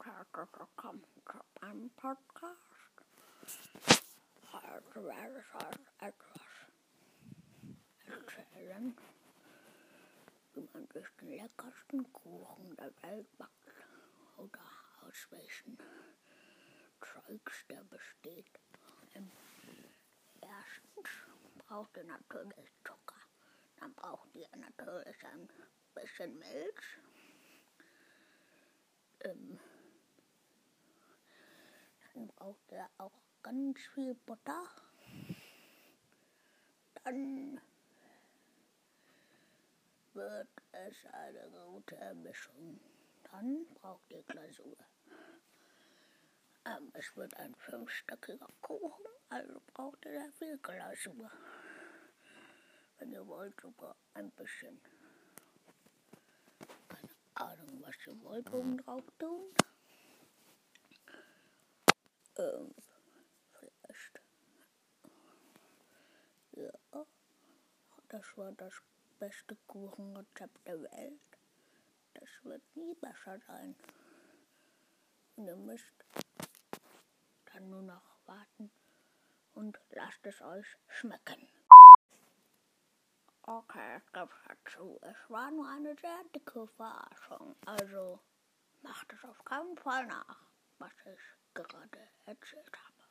herzlich willkommen zu einem Podcast. Heute werde ich euch etwas erzählen, wie man sich den leckersten Kuchen der Welt backt oder aus welchen Zeugs der besteht. Ähm, erstens braucht ihr natürlich Zucker. Dann braucht ihr natürlich ein bisschen Milch ähm, braucht er auch ganz viel Butter. Dann wird es eine gute Mischung. Dann braucht ihr Glasur. Ähm, es wird ein fünfstöckiger Kuchen, also braucht ihr sehr viel Glasur. Wenn ihr wollt, sogar ein bisschen Ahnung, was ihr wollt oben drauf tun. Ähm, vielleicht. Ja, das war das beste Kuchenrezept der Welt. Das wird nie besser sein. Und ihr müsst dann nur noch warten und lasst es euch schmecken. Okay, ich gebe dazu. Es war nur eine sehr dicke Verarschung. Also macht es auf keinen Fall nach, was ich gerade erzählt habe.